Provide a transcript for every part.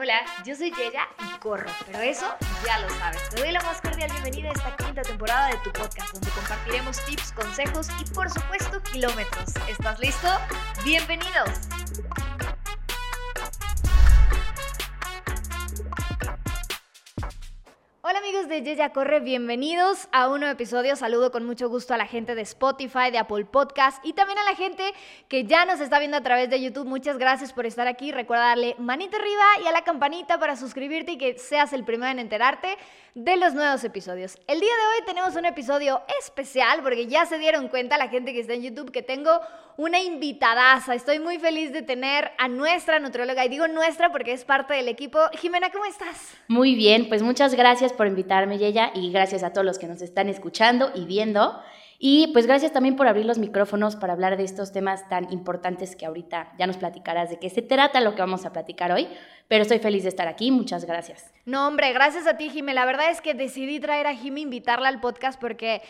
Hola, yo soy Yeya y corro, pero eso ya lo sabes. Te doy la más cordial bienvenida a esta quinta temporada de tu podcast, donde compartiremos tips, consejos y por supuesto kilómetros. ¿Estás listo? Bienvenidos. Hola amigos de Yeya Corre, bienvenidos a un nuevo episodio. Saludo con mucho gusto a la gente de Spotify, de Apple Podcast y también a la gente que ya nos está viendo a través de YouTube. Muchas gracias por estar aquí. Recuerda darle manita arriba y a la campanita para suscribirte y que seas el primero en enterarte de los nuevos episodios. El día de hoy tenemos un episodio especial porque ya se dieron cuenta la gente que está en YouTube que tengo una invitadaza. Estoy muy feliz de tener a nuestra nutrióloga y digo nuestra porque es parte del equipo. Jimena, ¿cómo estás? Muy bien, pues muchas gracias por invitarme, Yeya, y gracias a todos los que nos están escuchando y viendo. Y pues gracias también por abrir los micrófonos para hablar de estos temas tan importantes que ahorita ya nos platicarás de qué se trata lo que vamos a platicar hoy. Pero estoy feliz de estar aquí, muchas gracias. No, hombre, gracias a ti, Jimé. La verdad es que decidí traer a Jimé, invitarla al podcast porque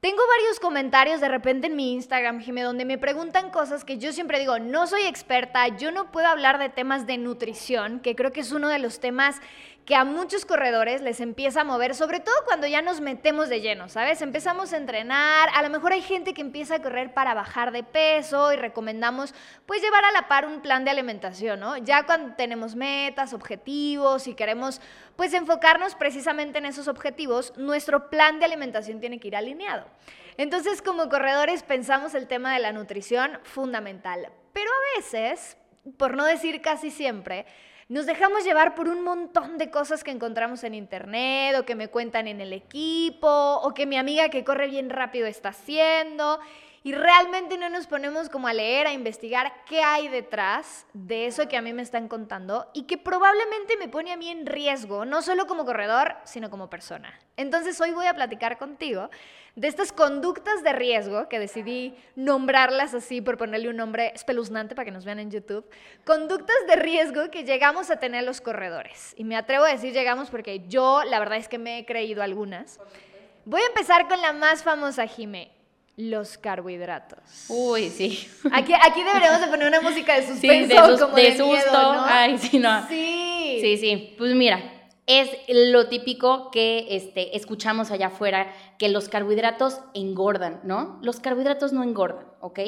tengo varios comentarios de repente en mi Instagram, Jimé, donde me preguntan cosas que yo siempre digo, no soy experta, yo no puedo hablar de temas de nutrición, que creo que es uno de los temas que a muchos corredores les empieza a mover, sobre todo cuando ya nos metemos de lleno, ¿sabes? Empezamos a entrenar, a lo mejor hay gente que empieza a correr para bajar de peso y recomendamos pues llevar a la par un plan de alimentación, ¿no? Ya cuando tenemos metas, objetivos y queremos pues enfocarnos precisamente en esos objetivos, nuestro plan de alimentación tiene que ir alineado. Entonces, como corredores pensamos el tema de la nutrición fundamental, pero a veces, por no decir casi siempre, nos dejamos llevar por un montón de cosas que encontramos en internet o que me cuentan en el equipo o que mi amiga que corre bien rápido está haciendo y realmente no nos ponemos como a leer, a investigar qué hay detrás de eso que a mí me están contando y que probablemente me pone a mí en riesgo, no solo como corredor, sino como persona. Entonces hoy voy a platicar contigo de estas conductas de riesgo, que decidí nombrarlas así por ponerle un nombre espeluznante para que nos vean en YouTube, conductas de riesgo que llegamos a tener los corredores. Y me atrevo a decir llegamos porque yo la verdad es que me he creído algunas. Voy a empezar con la más famosa, Jime. Los carbohidratos. Uy, sí. Aquí, aquí deberíamos de poner una música de suspenso, sí, como de, susto. ¿no? Ay, sí, no. Sí. Sí, sí. Pues mira, es lo típico que este, escuchamos allá afuera, que los carbohidratos engordan, ¿no? Los carbohidratos no engordan, ¿ok?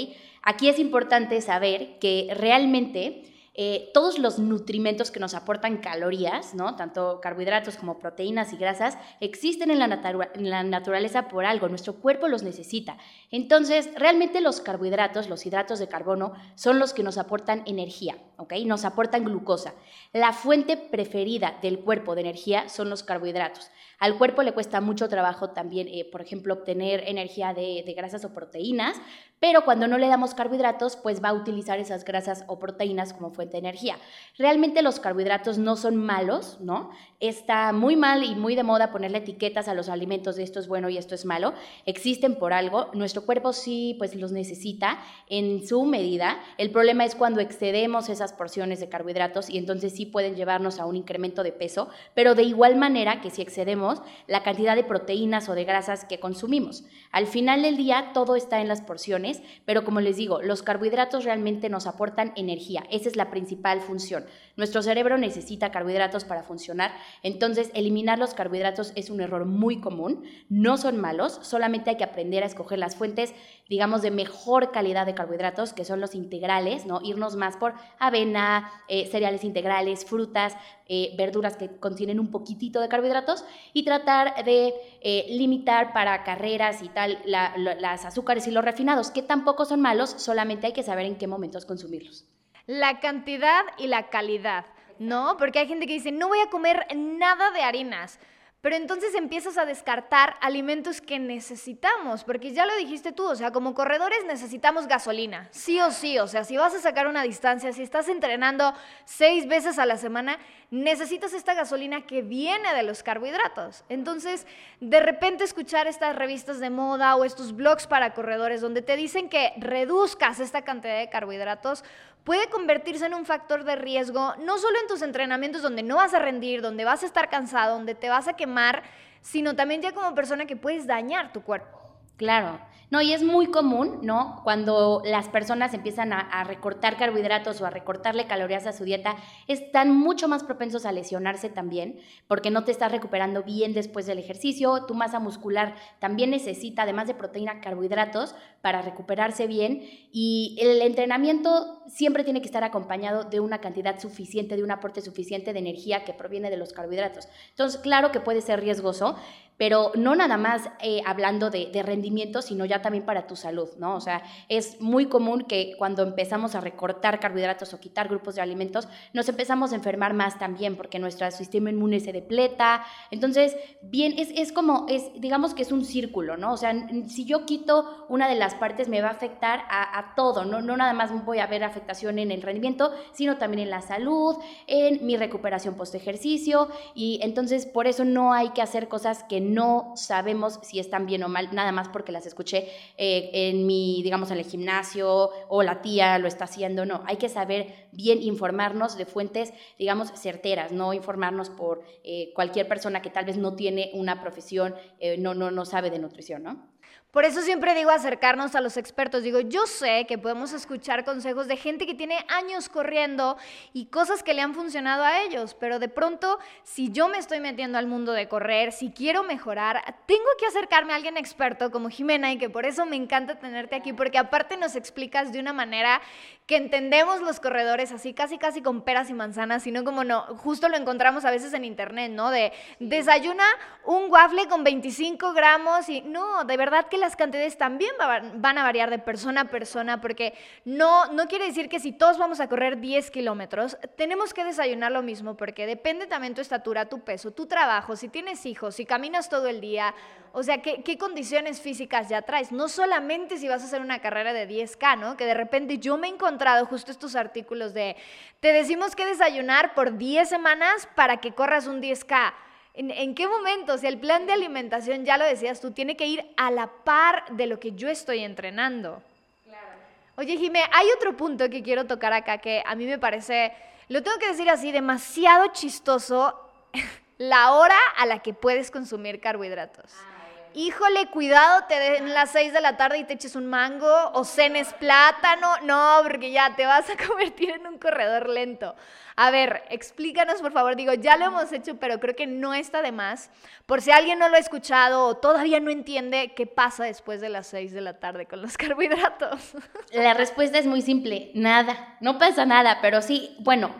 Aquí es importante saber que realmente eh, todos los nutrimentos que nos aportan calorías, ¿no? tanto carbohidratos como proteínas y grasas, existen en la, en la naturaleza por algo, nuestro cuerpo los necesita. Entonces, realmente los carbohidratos, los hidratos de carbono, son los que nos aportan energía, ¿ok? Nos aportan glucosa. La fuente preferida del cuerpo de energía son los carbohidratos. Al cuerpo le cuesta mucho trabajo también, eh, por ejemplo, obtener energía de, grasas o proteínas, pero cuando no le damos carbohidratos, pues va a utilizar esas grasas o proteínas como fuente de energía. Realmente los carbohidratos no son malos, ¿no? Está muy mal y muy de moda ponerle etiquetas a los alimentos de esto es bueno y esto es malo. Existen por algo. Nuestro cuerpo sí, pues los necesita en su medida. El problema es cuando excedemos esas porciones de carbohidratos y entonces sí pueden llevarnos a un incremento de peso, pero de igual manera que si excedemos la cantidad de proteínas o de grasas que consumimos. Al final del día todo está en las porciones, pero como les digo, los carbohidratos realmente nos aportan energía. Esa es la principal función. Nuestro cerebro necesita carbohidratos para funcionar, entonces eliminar los carbohidratos es un error muy común. No son malos, solamente hay que aprender a escoger las fuentes, digamos, de mejor calidad de carbohidratos, que son los integrales, ¿no? Irnos más por avena, eh, cereales integrales, frutas, eh, verduras que contienen un poquitito de carbohidratos y tratar de eh, limitar para carreras y tal las azúcares y los refinados, que tampoco son malos, solamente hay que saber en qué momentos consumirlos. La cantidad y la calidad, ¿no? Porque hay gente que dice, no voy a comer nada de harinas. pero entonces empiezas a descartar alimentos que necesitamos, porque ya lo dijiste tú, o sea, como corredores necesitamos gasolina, sí o sí, o sea, si vas a sacar una distancia, si estás entrenando seis veces a la semana, necesitas esta gasolina que viene de los carbohidratos. Entonces, de repente escuchar estas revistas de moda o estos blogs para corredores donde te dicen que reduzcas esta cantidad de carbohidratos, puede convertirse en un factor de riesgo, no solo en tus entrenamientos donde no vas a rendir, donde vas a estar cansado, donde te vas a quemar, sino también ya como persona que puedes dañar tu cuerpo. Claro. No, y es muy común, ¿no? Cuando las personas empiezan a, recortar carbohidratos o a recortarle calorías a su dieta, están mucho más propensos a lesionarse también, porque no te estás recuperando bien después del ejercicio. Tu masa muscular también necesita, además de proteína, carbohidratos para recuperarse bien. Y el entrenamiento siempre tiene que estar acompañado de una cantidad suficiente, de un aporte suficiente de energía que proviene de los carbohidratos. Entonces, claro que puede ser riesgoso, pero no nada más eh, hablando de, rendimiento, sino ya también para tu salud, ¿no? O sea, es muy común que cuando empezamos a recortar carbohidratos o quitar grupos de alimentos, nos empezamos a enfermar más también, porque nuestro sistema inmune se depleta. Entonces, bien, es, es como, es, digamos que es un círculo, ¿no? O sea, si yo quito una de las partes, me va a afectar a, a todo, ¿no? No nada más voy a ver afectación en el rendimiento, sino también en la salud, en mi recuperación post ejercicio, y entonces por eso no hay que hacer cosas que no sabemos si están bien o mal, nada más porque las escuché eh, en mi, digamos, en el gimnasio o la tía lo está haciendo, no, hay que saber bien informarnos de fuentes, digamos, certeras, no informarnos por eh, cualquier persona que tal vez no tiene una profesión, eh, no, no, no sabe de nutrición, ¿no? Por eso siempre digo acercarnos a los expertos. Digo, yo sé que podemos escuchar consejos de gente que tiene años corriendo y cosas que le han funcionado a ellos, pero de pronto, si yo me estoy metiendo al mundo de correr, si quiero mejorar, tengo que acercarme a alguien experto como Jimena y que por eso me encanta tenerte aquí, porque aparte nos explicas de una manera que entendemos los corredores así, casi casi con peras y manzanas, sino como no, justo lo encontramos a veces en internet, ¿no? De desayuna un waffle con 25 gramos y no, de verdad que las cantidades también van a variar de persona a persona, porque no, no quiere decir que si todos vamos a correr 10 kilómetros, tenemos que desayunar lo mismo, porque depende también tu estatura, tu peso, tu trabajo, si tienes hijos, si caminas todo el día, o sea, ¿qué, qué condiciones físicas ya traes? No solamente si vas a hacer una carrera de 10K, ¿no? Que de repente yo me he encontrado justo estos artículos de, te decimos que desayunar por 10 semanas para que corras un 10K. ¿En, qué momento? Si el plan de alimentación, ya lo decías tú, tiene que ir a la par de lo que yo estoy entrenando. Claro. Oye, Jimé, hay otro punto que quiero tocar acá que a mí me parece, lo tengo que decir así, demasiado chistoso, la hora a la que puedes consumir carbohidratos. Ah híjole, cuidado, te den las 6 de la tarde y te eches un mango o cenes plátano. No, porque ya te vas a convertir en un corredor lento. A ver, explícanos por favor. Digo, ya lo hemos hecho, pero creo que no está de más. Por si alguien no lo ha escuchado o todavía no entiende qué pasa después de las 6 de la tarde con los carbohidratos. La respuesta es muy simple, nada. No pasa nada, pero sí, bueno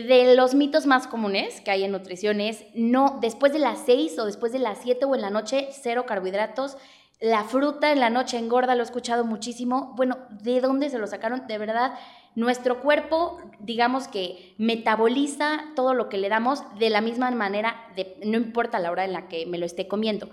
de los mitos más comunes que hay en nutrición es no, después de las 6 o después de las 7 o en la noche, cero carbohidratos. La fruta en la noche engorda, lo he escuchado muchísimo. Bueno, ¿de dónde se lo sacaron? De verdad, nuestro cuerpo, digamos que metaboliza todo lo que le damos de la misma manera, no importa la hora en la que me lo esté comiendo.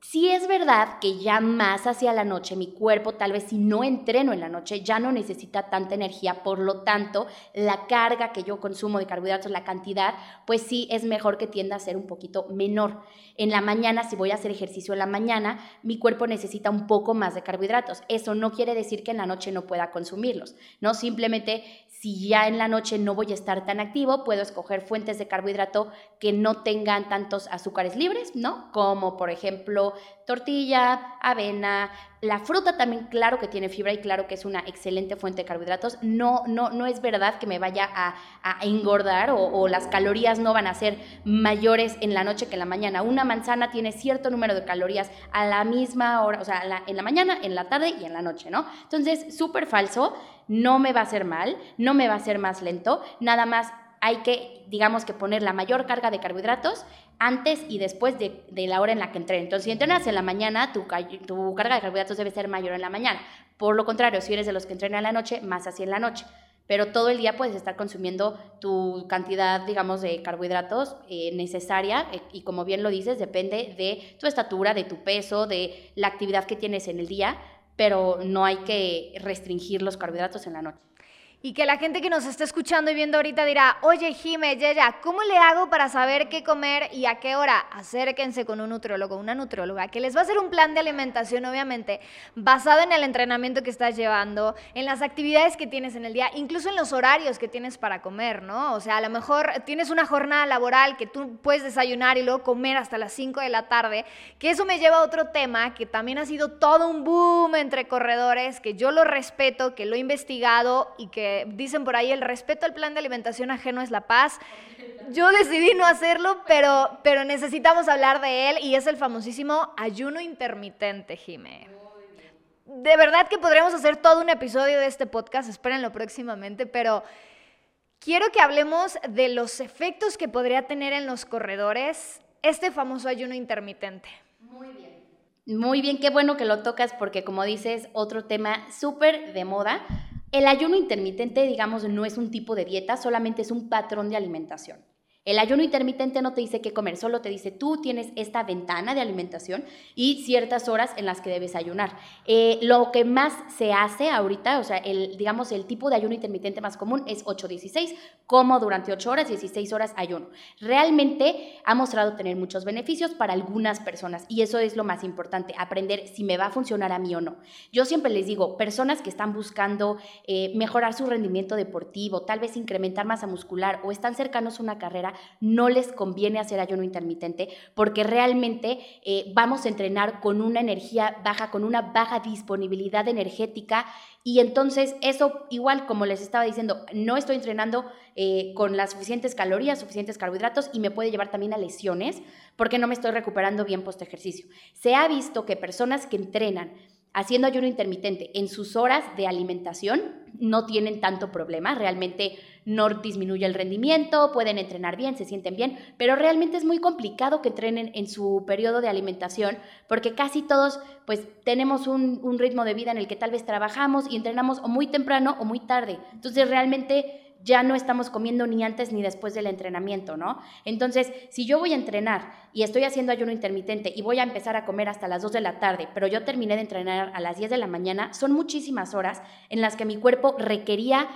Sí es verdad que ya más hacia la noche mi cuerpo, tal vez si no entreno en la noche, ya no necesita tanta energía, por lo tanto, la carga que yo consumo de carbohidratos, la cantidad, pues sí es mejor que tienda a ser un poquito menor. En la mañana, si voy a hacer ejercicio en la mañana, mi cuerpo necesita un poco más de carbohidratos. Eso no quiere decir que en la noche no pueda consumirlos, ¿no? Simplemente si ya en la noche no voy a estar tan activo, puedo escoger fuentes de carbohidrato que no tengan tantos azúcares libres, ¿no? Como por ejemplo tortilla, avena, la fruta también, claro que tiene fibra y claro que es una excelente fuente de carbohidratos. No, no, no es verdad que me vaya a, engordar o, las calorías no van a ser mayores en la noche que en la mañana. Una manzana tiene cierto número de calorías a la misma hora, o sea, en la mañana, en la tarde y en la noche, ¿no? Entonces, súper falso no me va a hacer mal, no me va a hacer más lento, nada más hay que, digamos que poner la mayor carga de carbohidratos antes y después de, la hora en la que entrenes. Entonces, si entrenas en la mañana, tu, carga de carbohidratos debe ser mayor en la mañana. Por lo contrario, si eres de los que entrenan en la noche, más así en la noche. pero todo el día puedes estar consumiendo tu cantidad, digamos, de carbohidratos eh, necesaria eh, y como bien lo dices, depende de tu estatura, de tu peso, de la actividad que tienes en el día, pero no hay que restringir los carbohidratos en la noche. Y que la gente que nos está escuchando y viendo ahorita dirá, oye Jime, Yeya, ¿cómo le hago para saber qué comer y a qué hora? Acérquense con un nutriólogo, una nutrióloga, que les va a hacer un plan de alimentación, obviamente, basado en el entrenamiento que estás llevando, en las actividades que tienes en el día, incluso en los horarios que tienes para comer, ¿no? O sea, a lo mejor tienes una jornada laboral que tú puedes desayunar y luego comer hasta las 5 de la tarde, que eso me lleva a otro tema que también ha sido todo un boom entre corredores, que yo lo respeto, que lo he investigado y que dicen por ahí, el respeto al plan de alimentación ajeno es la paz. Yo decidí no hacerlo, pero, pero necesitamos hablar de él y es el famosísimo ayuno intermitente, Jime. De verdad que podríamos hacer todo un episodio de este podcast, espérenlo próximamente, pero quiero que hablemos de los efectos que podría tener en los corredores este famoso ayuno intermitente. Muy bien. Muy bien, qué bueno que lo tocas porque como dices, otro tema súper de moda. El ayuno intermitente, digamos, no es un tipo de dieta, solamente es un patrón de alimentación. El ayuno intermitente no te dice qué comer, solo te dice tú tienes esta ventana de alimentación y ciertas horas en las que debes ayunar. Eh, lo que más se hace ahorita, o sea, el, digamos, el tipo de ayuno intermitente más común es 8-16, como durante 8 horas, 16 horas ayuno. Realmente ha mostrado tener muchos beneficios para algunas personas y eso es lo más importante, aprender si me va a funcionar a mí o no. Yo siempre les digo, personas que están buscando eh, mejorar su rendimiento deportivo, tal vez incrementar masa muscular o están cercanos a una carrera, no les conviene hacer ayuno intermitente porque realmente eh, vamos a entrenar con una energía baja, con una baja disponibilidad energética y entonces eso igual como les estaba diciendo, no estoy entrenando eh, con las suficientes calorías, suficientes carbohidratos y me puede llevar también a lesiones porque no me estoy recuperando bien post ejercicio. Se ha visto que personas que entrenan haciendo ayuno intermitente en sus horas de alimentación no tienen tanto problema, realmente no disminuye el rendimiento, pueden entrenar bien, se sienten bien, pero realmente es muy complicado que entrenen en su periodo de alimentación porque casi todos pues tenemos un, ritmo de vida en el que tal vez trabajamos y entrenamos o muy temprano o muy tarde. Entonces realmente ya no estamos comiendo ni antes ni después del entrenamiento, ¿no? Entonces, si yo voy a entrenar y estoy haciendo ayuno intermitente y voy a empezar a comer hasta las 2 de la tarde, pero yo terminé de entrenar a las 10 de la mañana, son muchísimas horas en las que mi cuerpo requería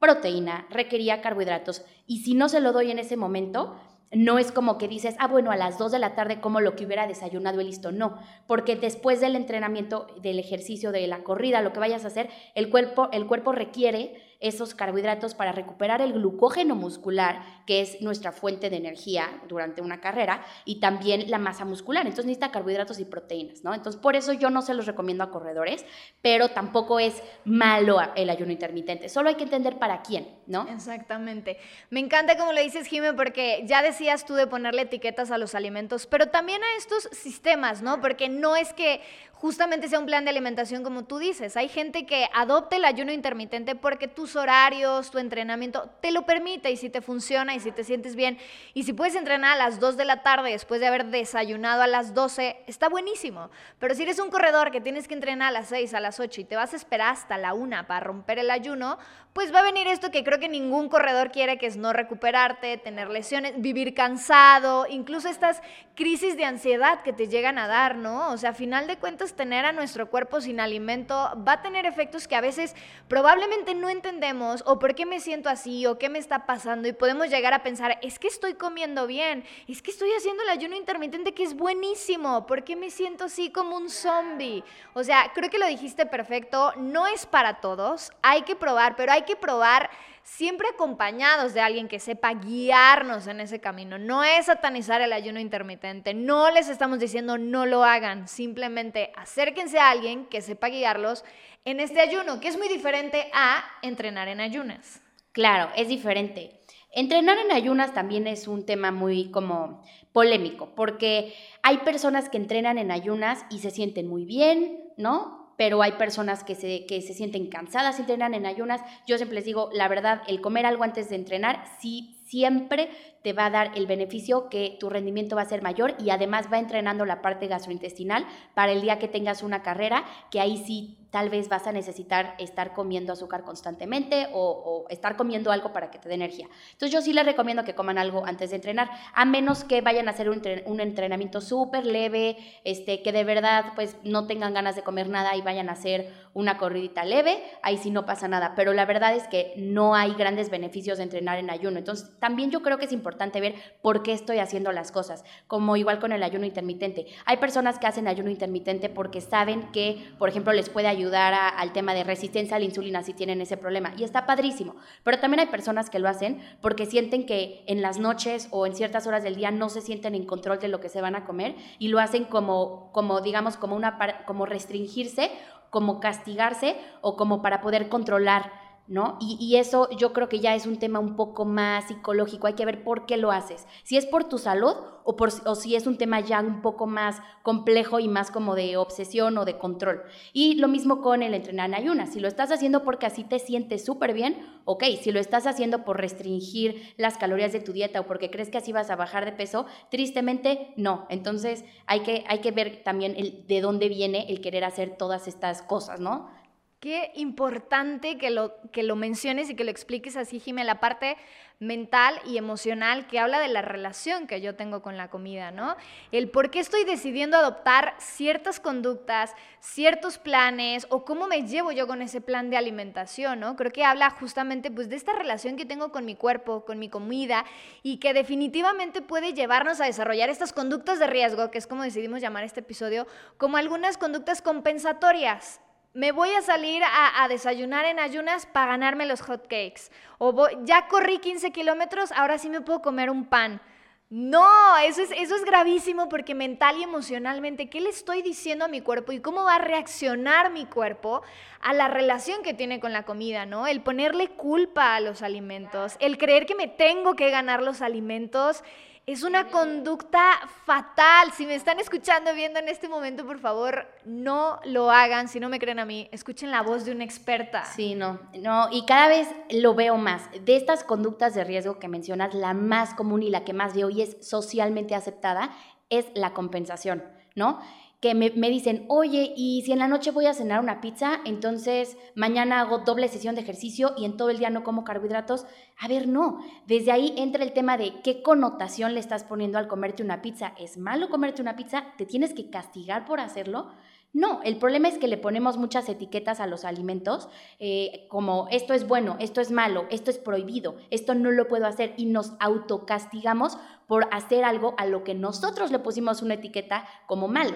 proteína, requería carbohidratos y si no se lo doy en ese momento, no es como que dices, ah, bueno, a las 2 de la tarde como lo que hubiera desayunado y listo. No, porque después del entrenamiento, del ejercicio, de la corrida, lo que vayas a hacer, el cuerpo, el cuerpo requiere esos carbohidratos para recuperar el glucógeno muscular, que es nuestra fuente de energía durante una carrera, y también la masa muscular. Entonces necesita carbohidratos y proteínas, ¿no? Entonces por eso yo no se los recomiendo a corredores, pero tampoco es malo el ayuno intermitente. Solo hay que entender para quién, ¿no? Exactamente. Me encanta como lo dices, Jimé, porque ya decías tú de ponerle etiquetas a los alimentos, pero también a estos sistemas, ¿no? Porque no es que justamente sea un plan de alimentación como tú dices. Hay gente que adopte el ayuno intermitente porque tus horarios, tu entrenamiento te lo permite y si te funciona y si te sientes bien y si puedes entrenar a las 2 de la tarde después de haber desayunado a las 12, está buenísimo. Pero si eres un corredor que tienes que entrenar a las 6, a las 8 y te vas a esperar hasta la 1 para romper el ayuno, pues va a venir esto que creo que ningún corredor quiere, que es no recuperarte, tener lesiones, vivir cansado, incluso estas crisis de ansiedad que te llegan a dar, ¿no? O sea, a final de cuentas tener a nuestro cuerpo sin alimento va a tener efectos que a veces probablemente no entendemos o por qué me siento así o qué me está pasando y podemos llegar a pensar, es que estoy comiendo bien, es que estoy haciendo el ayuno intermitente que es buenísimo, ¿por qué me siento así como un zombie? O sea, creo que lo dijiste perfecto, no es para todos, hay que probar, pero hay que probar siempre acompañados de alguien que sepa guiarnos en ese camino. No es satanizar el ayuno intermitente, no les estamos diciendo no lo hagan, simplemente acérquense a alguien que sepa guiarlos en este ayuno, que es muy diferente a entrenar en ayunas. Claro, es diferente. Entrenar en ayunas también es un tema muy como polémico, porque hay personas que entrenan en ayunas y se sienten muy bien, ¿no? Pero hay personas que se, que se sienten cansadas entrenan en ayunas. Yo siempre les digo, la verdad, el comer algo antes de entrenar sí siempre te va a dar el beneficio que tu rendimiento va a ser mayor y además va entrenando la parte gastrointestinal para el día que tengas una carrera, que ahí sí tal vez vas a necesitar estar comiendo azúcar constantemente o, estar comiendo algo para que te dé energía. Entonces yo sí les recomiendo que coman algo antes de entrenar, a menos que vayan a hacer un, entrenamiento súper leve, este, que de verdad pues no tengan ganas de comer nada y vayan a hacer una corridita leve, ahí sí no pasa nada, pero la verdad es que no hay grandes beneficios de entrenar en ayuno. Entonces también yo creo que es importante ver por qué estoy haciendo las cosas, como igual con el ayuno intermitente. Hay personas que hacen ayuno intermitente porque saben que, por ejemplo, les puede ayudar al tema de resistencia a la insulina si tienen ese problema. Y está padrísimo. Pero también hay personas que lo hacen porque sienten que en las noches o en ciertas horas del día no se sienten en control de lo que se van a comer y lo hacen como, como digamos, como, una, como restringirse, como castigarse o como para poder controlar ¿no? Y, eso yo creo que ya es un tema un poco más psicológico, hay que ver por qué lo haces, si es por tu salud o, si es un tema ya un poco más complejo y más como de obsesión o de control. Y lo mismo con el entrenar en ayunas, si lo estás haciendo porque así te sientes súper bien, ok, si lo estás haciendo por restringir las calorías de tu dieta o porque crees que así vas a bajar de peso, tristemente no. Entonces hay que, hay que ver también el, de dónde viene el querer hacer todas estas cosas, ¿no? Qué importante que lo, que lo menciones y que lo expliques así, Jimé, la parte mental y emocional que habla de la relación que yo tengo con la comida, ¿no? El por qué estoy decidiendo adoptar ciertas conductas, ciertos planes o cómo me llevo yo con ese plan de alimentación, ¿no? Creo que habla justamente pues de esta relación que tengo con mi cuerpo, con mi comida y que definitivamente puede llevarnos a desarrollar estas conductas de riesgo, que es como decidimos llamar este episodio, como algunas conductas compensatorias me voy a salir a, desayunar en ayunas para ganarme los hot cakes. O ya corrí 15 kilómetros, ahora sí me puedo comer un pan. No, eso es, eso es gravísimo porque mental y emocionalmente, ¿qué le estoy diciendo a mi cuerpo y cómo va a reaccionar mi cuerpo a la relación que tiene con la comida, ¿no? El ponerle culpa a los alimentos, el creer que me tengo que ganar los alimentos es una conducta fatal. Si me están escuchando, viendo en este momento, por favor, no lo hagan. Si no me creen a mí, escuchen la voz de una experta. Sí, no, no. Y cada vez lo veo más. De estas conductas de riesgo que mencionas, la más común y la que más veo y es socialmente aceptada es la compensación, ¿no? Que me, dicen, oye, y si en la noche voy a cenar una pizza, entonces mañana hago doble sesión de ejercicio y en todo el día no como carbohidratos. A ver, no. Desde ahí entra el tema de qué connotación le estás poniendo al comerte una pizza. ¿Es malo comerte una pizza? ¿Te tienes que castigar por hacerlo? No, el problema es que le ponemos muchas etiquetas a los alimentos, eh, como esto es bueno, esto es malo, esto es prohibido, esto no lo puedo hacer y nos autocastigamos por hacer algo a lo que nosotros le pusimos una etiqueta como malo.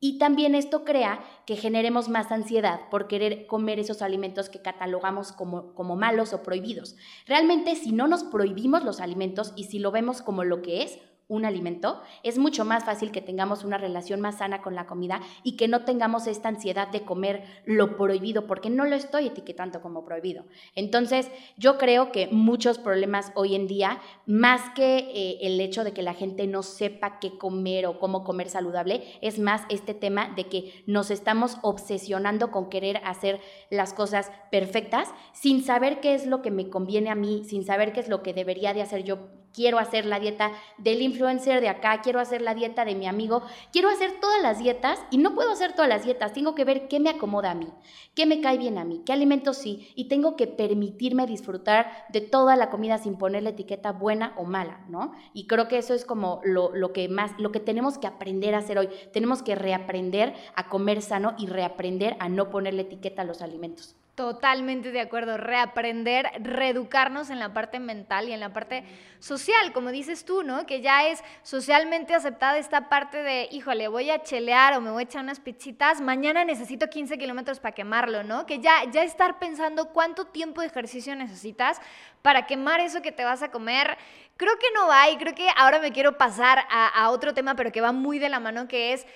Y también esto crea que generemos más ansiedad por querer comer esos alimentos que catalogamos como, como malos o prohibidos. Realmente si no nos prohibimos los alimentos y si lo vemos como lo que es, un alimento, es mucho más fácil que tengamos una relación más sana con la comida y que no tengamos esta ansiedad de comer lo prohibido, porque no lo estoy etiquetando como prohibido. Entonces, yo creo que muchos problemas hoy en día, más que eh, el hecho de que la gente no sepa qué comer o cómo comer saludable, es más este tema de que nos estamos obsesionando con querer hacer las cosas perfectas sin saber qué es lo que me conviene a mí, sin saber qué es lo que debería de hacer yo quiero hacer la dieta del influencer de acá, quiero hacer la dieta de mi amigo, quiero hacer todas las dietas y no puedo hacer todas las dietas, tengo que ver qué me acomoda a mí, qué me cae bien a mí, qué alimentos sí, y tengo que permitirme disfrutar de toda la comida sin poner la etiqueta buena o mala, ¿no? Y creo que eso es como lo, lo que más, lo que tenemos que aprender a hacer hoy, tenemos que reaprender a comer sano y reaprender a no ponerle etiqueta a los alimentos. Totalmente de acuerdo, reaprender, reeducarnos en la parte mental y en la parte social, como dices tú, ¿no? Que ya es socialmente aceptada esta parte de, híjole, voy a chelear o me voy a echar unas pizzitas, mañana necesito 15 kilómetros para quemarlo, ¿no? Que ya, ya estar pensando cuánto tiempo de ejercicio necesitas para quemar eso que te vas a comer, creo que no va y creo que ahora me quiero pasar a otro tema, pero que va muy de la mano, que es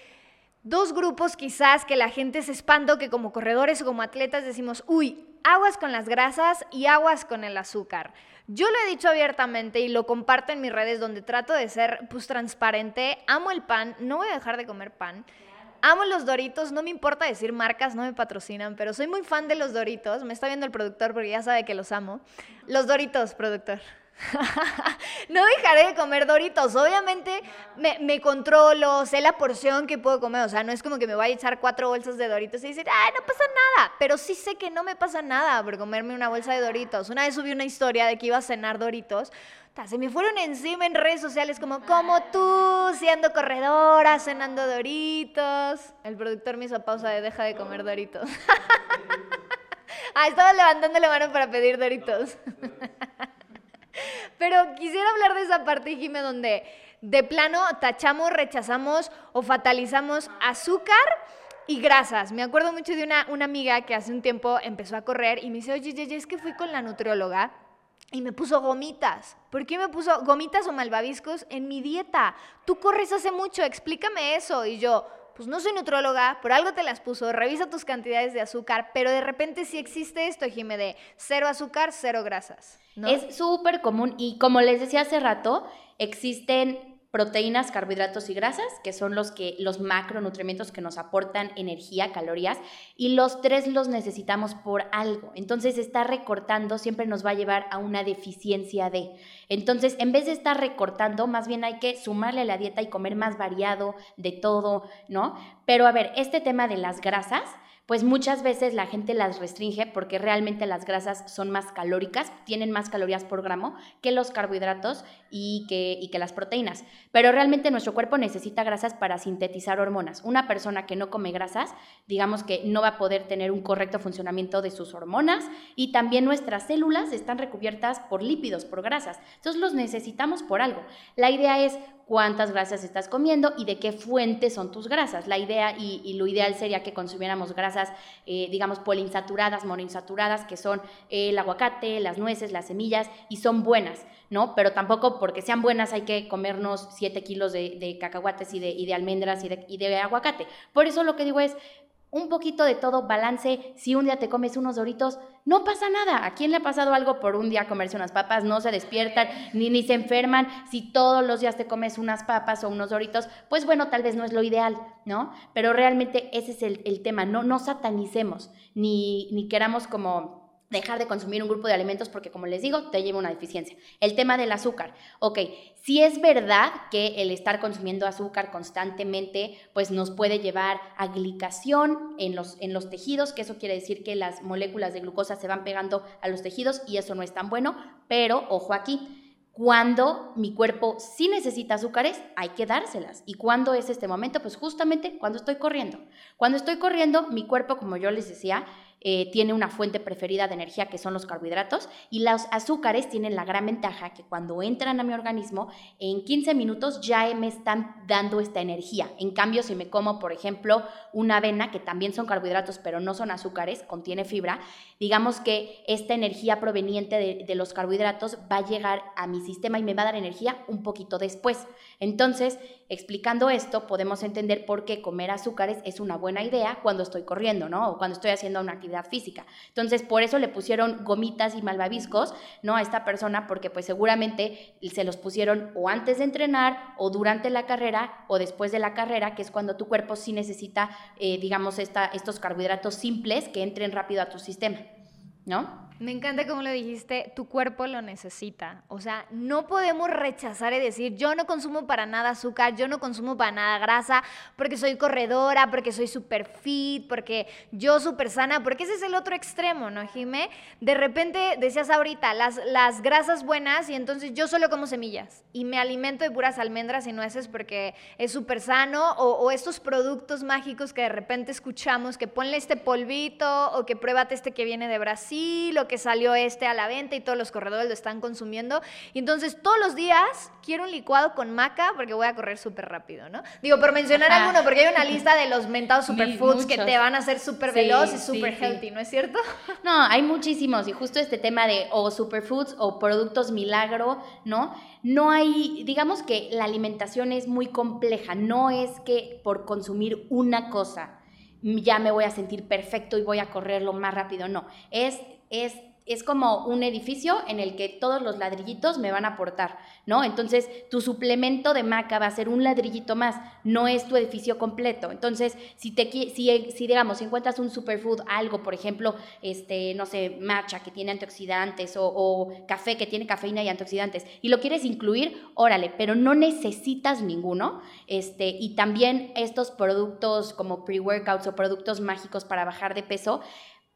dos grupos quizás que la gente se espanta que como corredores o como atletas decimos, uy, aguas con las grasas y aguas con el azúcar. Yo lo he dicho abiertamente y lo comparto en mis redes donde trato de ser pues transparente, amo el pan, no voy a dejar de comer pan. Amo los Doritos, no me importa decir marcas, no me patrocinan, pero soy muy fan de los Doritos. Me está viendo el productor porque ya sabe que los amo. Los Doritos, productor. No dejaré de comer Doritos. Obviamente me, controlo, sé la porción que puedo comer. O sea, no es como que me vaya a echar cuatro bolsas de Doritos y decir, ay, no pasa nada. Pero sí sé que no me pasa nada por comerme una bolsa de Doritos. Una vez subí una historia de que iba a cenar Doritos. Se me fueron encima en redes sociales como, como tú, siendo corredora, cenando Doritos. El productor me hizo pausa de deja de comer Doritos. ah, estaba levantando la mano para pedir Doritos. Pero quisiera hablar de esa parte, Jime, donde de plano tachamos, rechazamos o fatalizamos azúcar y grasas. Me acuerdo mucho de una, una amiga que hace un tiempo empezó a correr y me dice, oye, oye, es que fui con la nutrióloga y me puso gomitas. ¿Por qué me puso gomitas o malvaviscos en mi dieta? Tú corres hace mucho, explícame eso. Y yo, pues no soy nutróloga, por algo te las puso, revisa tus cantidades de azúcar, pero de repente sí existe esto, Jime, de cero azúcar, cero grasas. Es súper común y como les decía hace rato, existen proteínas, carbohidratos y grasas, que son los, que, los macronutrientes que nos aportan energía, calorías, y los tres los necesitamos por algo. Entonces, estar recortando siempre nos va a llevar a una deficiencia de. Entonces, en vez de estar recortando, más bien hay que sumarle a la dieta y comer más variado de todo, ¿no? Pero a ver, este tema de las grasas, pues muchas veces la gente las restringe porque realmente las grasas son más calóricas, tienen más calorías por gramo que los carbohidratos y que, y que las proteínas. Pero realmente nuestro cuerpo necesita grasas para sintetizar hormonas. Una persona que no come grasas, digamos que no va a poder tener un correcto funcionamiento de sus hormonas y también nuestras células están recubiertas por lípidos, por grasas. Entonces los necesitamos por algo. La idea es cuántas grasas estás comiendo y de qué fuente son tus grasas. La idea y, lo ideal sería que consumiéramos grasas, eh, digamos, poliinsaturadas, monoinsaturadas, que son el aguacate, las nueces, las semillas, y son buenas, ¿no? Pero tampoco porque sean buenas hay que comernos 7 kilos de, cacahuates y de, almendras y de aguacate. Por eso lo que digo es, un poquito de todo, balance. Si un día te comes unos doritos, no pasa nada. ¿A quién le ha pasado algo por un día comerse unas papas? No se despiertan ni, ni se enferman. Si todos los días te comes unas papas o unos doritos, pues bueno, tal vez no es lo ideal, ¿no? Pero realmente ese es el, el tema. No, no satanicemos ni, ni queramos como dejar de consumir un grupo de alimentos porque, como les digo, te lleva una deficiencia. El tema del azúcar. Ok, si es verdad que el estar consumiendo azúcar constantemente, pues nos puede llevar a glicación en los, en los tejidos, que eso quiere decir que las moléculas de glucosa se van pegando a los tejidos y eso no es tan bueno, pero ojo aquí. Cuando mi cuerpo sí necesita azúcares, hay que dárselas. ¿Y cuándo es este momento? Pues justamente cuando estoy corriendo. Cuando estoy corriendo, mi cuerpo, como yo les decía, eh, tiene una fuente preferida de energía que son los carbohidratos y los azúcares tienen la gran ventaja que cuando entran a mi organismo en 15 minutos ya me están dando esta energía. En cambio, si me como, por ejemplo, una avena, que también son carbohidratos pero no son azúcares, contiene fibra, digamos que esta energía proveniente de, de los carbohidratos va a llegar a mi sistema y me va a dar energía un poquito después. Entonces, explicando esto, podemos entender por qué comer azúcares es una buena idea cuando estoy corriendo, ¿no? O cuando estoy haciendo una actividad física. Entonces, por eso le pusieron gomitas y malvaviscos, ¿no? A esta persona, porque pues seguramente se los pusieron o antes de entrenar, o durante la carrera, o después de la carrera, que es cuando tu cuerpo sí necesita, eh, digamos, esta, estos carbohidratos simples que entren rápido a tu sistema, ¿no? Me encanta como lo dijiste, tu cuerpo lo necesita. O sea, no podemos rechazar y decir, yo no consumo para nada azúcar, yo no consumo para nada grasa, porque soy corredora, porque soy súper fit, porque yo súper sana, porque ese es el otro extremo, ¿no, Jime? De repente decías ahorita, las, las grasas buenas y entonces yo solo como semillas y me alimento de puras almendras y nueces porque es súper sano, o, estos productos mágicos que de repente escuchamos, que ponle este polvito o que pruébate este que viene de Brasil o salió este a la venta y todos los corredores lo están consumiendo. Y entonces todos los días quiero un licuado con maca porque voy a correr súper rápido, ¿no? Digo, por mencionar alguno, porque hay una lista de los mentados superfoods que te van a hacer súper veloz y súper healthy, ¿no es cierto? No, hay muchísimos y justo este tema de o superfoods o productos milagro, ¿no? No hay, digamos que la alimentación es muy compleja, no es que por consumir una cosa ya me voy a sentir perfecto y voy a correr lo más rápido, no, es es es como un edificio en el que todos los ladrillitos me van a aportar, ¿no? Entonces, tu suplemento de maca va a ser un ladrillito más, no es tu edificio completo. Entonces, si te si, si digamos, si encuentras un superfood, algo, por ejemplo, este, no sé, matcha que tiene antioxidantes o, café que tiene cafeína y antioxidantes y lo quieres incluir, órale, pero no necesitas ninguno. Este, y también estos productos como pre-workouts o productos mágicos para bajar de peso,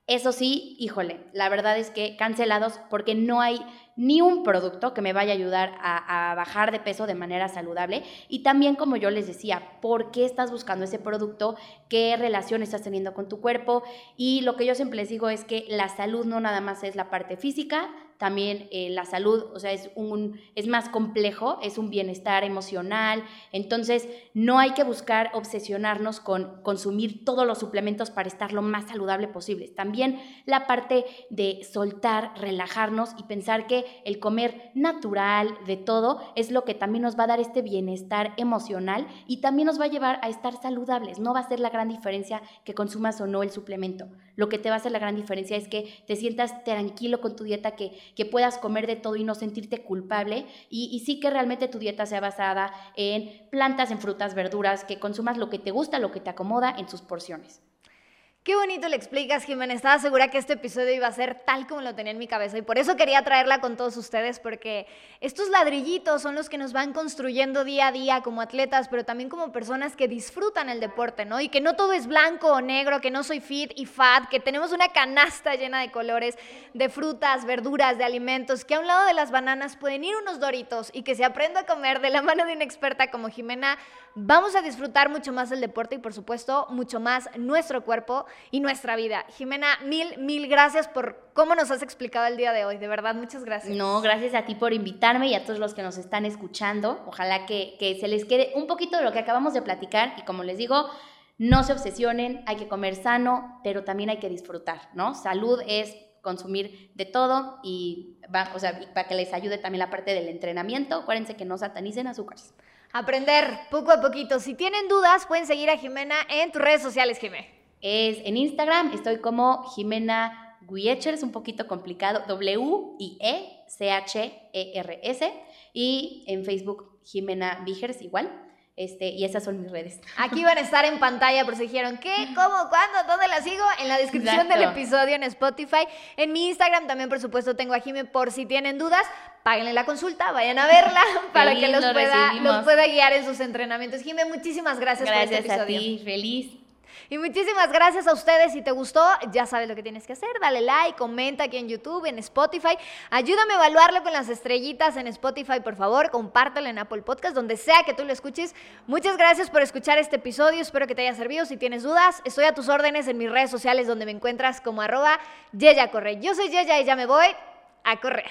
eso sí, híjole, la verdad es que cancelados porque no hay ni un producto que me vaya a ayudar a, bajar de peso de manera saludable. Y también, como yo les decía, ¿por qué estás buscando ese producto? ¿Qué relación estás teniendo con tu cuerpo? Y lo que yo siempre les digo es que la salud no nada más es la parte física, también eh, la salud, o sea, es, un, es más complejo, es un bienestar emocional. Entonces, no hay que buscar obsesionarnos con consumir todos los suplementos para estar lo más saludable posible. También la parte de soltar, relajarnos y pensar que el comer natural, de todo, es lo que también nos va a dar este bienestar emocional y también nos va a llevar a estar saludables. No va a ser la gran diferencia que consumas o no el suplemento. Lo que te va a hacer la gran diferencia es que te sientas tranquilo con tu dieta, que, que puedas comer de todo y no sentirte culpable y, sí que realmente tu dieta sea basada en plantas, en frutas, verduras, que consumas lo que te gusta, lo que te acomoda en sus porciones. Qué bonito le explicas, Jimena. Estaba segura que este episodio iba a ser tal como lo tenía en mi cabeza y por eso quería traerla con todos ustedes porque estos ladrillitos son los que nos van construyendo día a día como atletas, pero también como personas que disfrutan el deporte, ¿no? Y que no todo es blanco o negro, que no soy fit y fat, que tenemos una canasta llena de colores, de frutas, verduras, de alimentos, que a un lado de las bananas pueden ir unos doritos y que se aprenda a comer de la mano de una experta como Jimena, vamos a disfrutar mucho más el deporte y por supuesto mucho más nuestro cuerpo y nuestra vida. Jimena, mil, mil gracias por cómo nos has explicado el día de hoy. De verdad, muchas gracias. No, gracias a ti por invitarme y a todos los que nos están escuchando. Ojalá que, que se les quede un poquito de lo que acabamos de platicar y como les digo, no se obsesionen, hay que comer sano, pero también hay que disfrutar, ¿no? Salud es consumir de todo y va, o sea, para que les ayude también la parte del entrenamiento. Acuérdense que no satanicen azúcares. Aprender poco a poquito. Si tienen dudas, pueden seguir a Jimena en tus redes sociales, Jimena. Es en Instagram, estoy como Jimena Guiecher, es un poquito complicado, W-I-E-C-H-E-R-S. Y en Facebook, Jimena Vigers, igual. Este, y esas son mis redes. Aquí van a estar en pantalla por si dijeron qué, cómo, cuándo, dónde la sigo. En la descripción del episodio en Spotify. En mi Instagram también, por supuesto, tengo a Jime por si tienen dudas. Páguenle la consulta, vayan a verla para que los pueda, los pueda, guiar en sus entrenamientos. Jime, muchísimas gracias, por este episodio. Gracias a ti, feliz. Y muchísimas gracias a ustedes. Si te gustó, ya sabes lo que tienes que hacer. Dale like, comenta aquí en YouTube, en Spotify. Ayúdame a evaluarlo con las estrellitas en Spotify, por favor. Compártelo en Apple Podcast, donde sea que tú lo escuches. Muchas gracias por escuchar este episodio. Espero que te haya servido. Si tienes dudas, estoy a tus órdenes en mis redes sociales, donde me encuentras como arroba Yeya Corre. Yo soy Yeya y ya me voy a correr.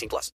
18 plus.